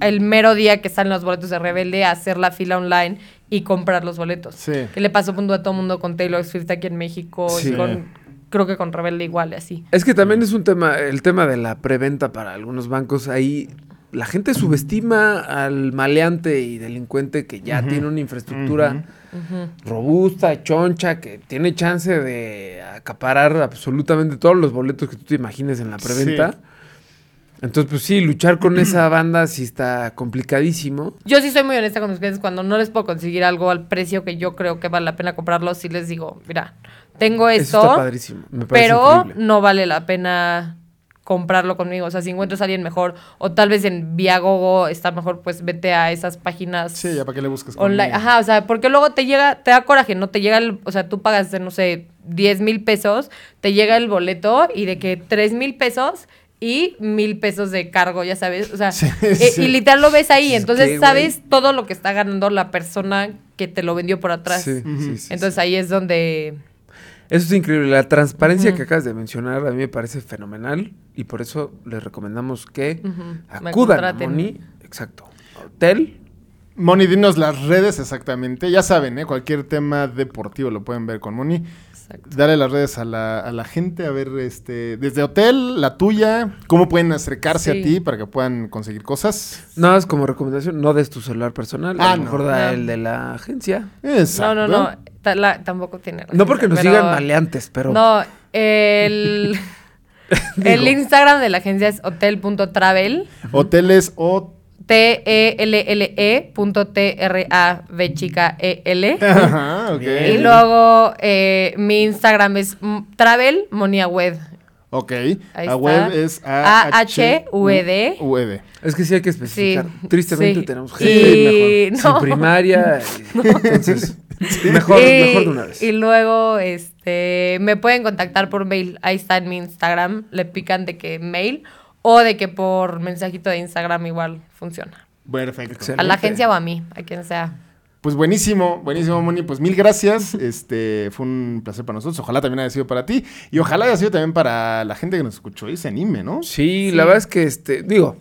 Speaker 2: el mero día que salen los boletos de Rebelde a hacer la fila online y comprar los boletos.
Speaker 1: Sí.
Speaker 2: Que le pasó punto a todo mundo con Taylor Swift aquí en México
Speaker 3: Sí.
Speaker 2: y con creo que con Rebelde igual así.
Speaker 3: Es que también es un tema, el tema de la preventa para algunos bancos. Ahí la gente subestima al maleante y delincuente que ya tiene una infraestructura robusta, choncha, que tiene chance de acaparar absolutamente todos los boletos que tú te imagines en la preventa.
Speaker 1: Sí.
Speaker 3: Entonces, pues sí, luchar con esa <clears throat> banda sí está complicadísimo.
Speaker 2: Yo sí soy muy honesta con mis clientes cuando no les puedo conseguir algo al precio que yo creo que vale la pena comprarlo, sí les digo, mira, tengo
Speaker 3: Eso
Speaker 2: esto,
Speaker 3: está padrísimo. Me parece
Speaker 2: pero
Speaker 3: increíble.
Speaker 2: no vale la pena comprarlo conmigo. O sea, si encuentras a alguien mejor, o tal vez en Viagogo está mejor, pues vete a esas páginas
Speaker 1: Sí, ya para qué le buscas
Speaker 2: online.
Speaker 1: conmigo?
Speaker 2: Ajá, o sea, porque luego te llega, te da coraje, ¿no? Te llega el, o sea, tú pagas, no sé, 10 mil pesos, te llega el boleto y de que 3 mil pesos y mil pesos de cargo, ya sabes. O sea,
Speaker 1: Sí,
Speaker 2: eh,
Speaker 1: sí.
Speaker 2: y literal lo ves ahí.
Speaker 3: Es
Speaker 2: Entonces sabes todo lo que está ganando la persona que te lo vendió por atrás.
Speaker 3: Sí, sí, sí,
Speaker 2: Entonces ahí es donde.
Speaker 3: Eso es increíble. La transparencia que acabas de mencionar a mí me parece fenomenal y por eso les recomendamos que acudan a. Moni. Exacto. Hotel.
Speaker 1: Moni, dinos las redes exactamente. Ya saben, ¿eh? cualquier tema deportivo lo pueden ver con Moni.
Speaker 2: Exacto.
Speaker 1: Dale las redes a la, a la gente, a ver, este, desde hotel, la tuya, cómo pueden acercarse
Speaker 2: Sí.
Speaker 1: a ti para que puedan conseguir cosas.
Speaker 3: Nada más como recomendación, no des tu celular personal.
Speaker 1: Ah,
Speaker 3: a lo mejor
Speaker 1: no.
Speaker 3: da
Speaker 2: No.
Speaker 3: el de la agencia.
Speaker 1: Exacto.
Speaker 2: No, no, no. ta- la- tampoco tiene.
Speaker 3: No porque nos
Speaker 2: pero-
Speaker 3: sigan maleantes, pero.
Speaker 2: No, el. <laughs> <laughs> el Instagram de la agencia es hotel.travel.
Speaker 1: Hoteles o...
Speaker 2: T-E-L-L-E punto T-R-A-V chica E-L. <laughs>
Speaker 1: Ajá, ok.
Speaker 2: Y luego eh, mi Instagram es travel moniawed.
Speaker 1: Ok.
Speaker 2: Ahí
Speaker 1: a
Speaker 2: está.
Speaker 1: web es
Speaker 2: A-H-U-E-D.
Speaker 1: U-E-D.
Speaker 3: Es que sí hay que especificar.
Speaker 2: Sí,
Speaker 3: Tristemente
Speaker 2: sí.
Speaker 3: tenemos gente
Speaker 2: Y-
Speaker 3: mejor, <laughs>
Speaker 2: no.
Speaker 3: sin primaria. <laughs> y- Entonces, mejor,
Speaker 2: y,
Speaker 3: mejor de una vez.
Speaker 2: y luego este me pueden contactar por mail. Ahí está en mi Instagram. Le pican de que mail o de que por mensajito de Instagram igual funciona.
Speaker 1: Perfecto.
Speaker 3: Excelente.
Speaker 2: A la agencia o a mí, a quien sea.
Speaker 1: Pues buenísimo, buenísimo, Moni. Pues mil gracias. Este fue un placer para nosotros. Ojalá también haya sido para ti. Y ojalá haya sido también para la gente que nos escuchó y se anime, ¿no?
Speaker 3: Sí,
Speaker 2: Sí.
Speaker 3: la verdad es que, este, digo,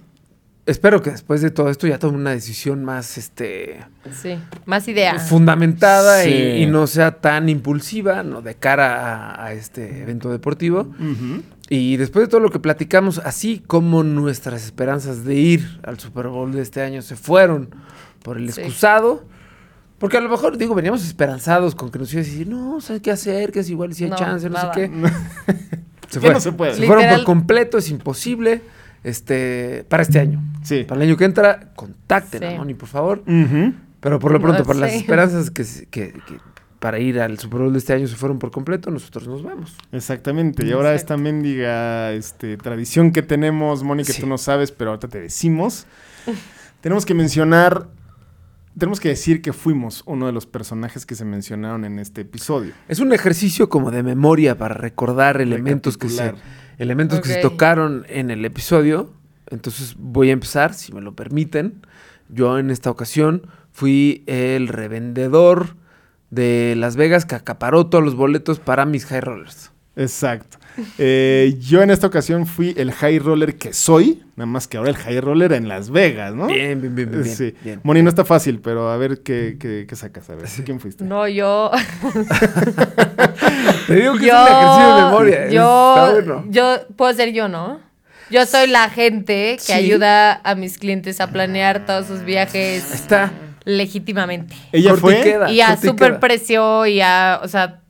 Speaker 3: espero que después de todo esto ya tome una decisión más, este,
Speaker 2: Sí, más idea.
Speaker 3: fundamentada
Speaker 1: Sí.
Speaker 3: y, y no sea tan impulsiva, ¿no? De cara a, a este evento deportivo.
Speaker 1: Ujú.
Speaker 3: Y después de todo lo que platicamos, así como nuestras esperanzas de ir al Super Bowl de este año se fueron por el
Speaker 2: Sí.
Speaker 3: excusado, porque a lo mejor, digo, veníamos esperanzados con que nos iba a decir, no, ¿sabes qué hacer? Que es igual si hay
Speaker 2: No,
Speaker 3: chance, no
Speaker 2: nada.
Speaker 3: sé qué. <laughs> Se, fue.
Speaker 1: no se puede.
Speaker 3: Se fueron por completo, es imposible. Este, para este año.
Speaker 1: Sí.
Speaker 3: Para el año que entra, contacten
Speaker 2: Sí.
Speaker 3: a Moni, por favor. Pero por lo pronto, <laughs>
Speaker 2: No,
Speaker 3: para las esperanzas que, se- que- que para ir al Super Bowl de este año se fueron por completo, nosotros nos vamos.
Speaker 1: Exactamente. Y ahora
Speaker 2: Exacto.
Speaker 1: esta mendiga este, tradición que tenemos, Moni, que
Speaker 3: Sí.
Speaker 1: tú no sabes, pero ahorita te decimos. <laughs> tenemos que mencionar, tenemos que decir que fuimos uno de los personajes que se mencionaron en este episodio.
Speaker 3: Es un ejercicio como de memoria para recordar elementos que se, elementos que se tocaron en el episodio. Entonces voy a empezar, si me lo permiten. Yo en esta ocasión fui el revendedor de Las Vegas que acaparó todos los boletos para mis High Rollers.
Speaker 1: Exacto. Eh, yo en esta ocasión fui el high roller que soy, nada más que ahora el high roller en Las Vegas, ¿no?
Speaker 3: Bien, bien, bien, bien.
Speaker 1: Sí.
Speaker 3: bien.
Speaker 1: Moni, no está fácil, pero a ver qué, qué, qué sacas. A ver, ¿quién fuiste?
Speaker 2: No, yo. <laughs>
Speaker 3: Te digo que
Speaker 2: yo.
Speaker 3: es un ejercicio de memoria.
Speaker 2: Yo.
Speaker 3: Está bueno.
Speaker 2: Yo puedo ser yo, ¿no? Yo soy la gente que
Speaker 3: Sí.
Speaker 2: ayuda a mis clientes a planear todos sus viajes
Speaker 3: Ahí está.
Speaker 2: Legítimamente.
Speaker 1: Ella fue.
Speaker 2: Y a
Speaker 3: corte y
Speaker 2: super
Speaker 3: queda.
Speaker 2: precio y a, o sea,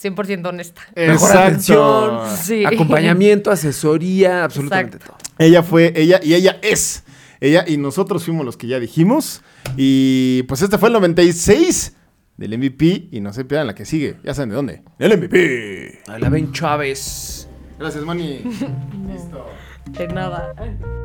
Speaker 2: 100% honesta.
Speaker 3: Mejor atención,
Speaker 2: Sí.
Speaker 3: acompañamiento, asesoría, absolutamente
Speaker 2: Exacto.
Speaker 3: todo.
Speaker 1: Ella fue, ella y ella es. Ella y nosotros fuimos los que ya dijimos. Y pues este fue el 96 del MVP. Y no se pierdan la que sigue. Ya saben de dónde. El MVP.
Speaker 3: Ahí la ven Chávez.
Speaker 1: Gracias, Moni. <laughs>
Speaker 2: De nada.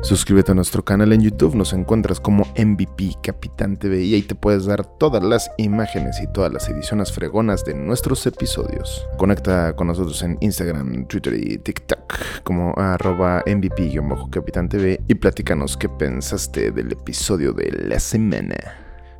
Speaker 1: Suscríbete a nuestro canal en YouTube, nos encuentras como MVP Capitán TV y ahí te puedes dar todas las imágenes y todas las ediciones fregonas de nuestros episodios. Conecta con nosotros en Instagram, Twitter y TikTok como arroba MVP-Capitán TV y platícanos qué pensaste del episodio de la semana.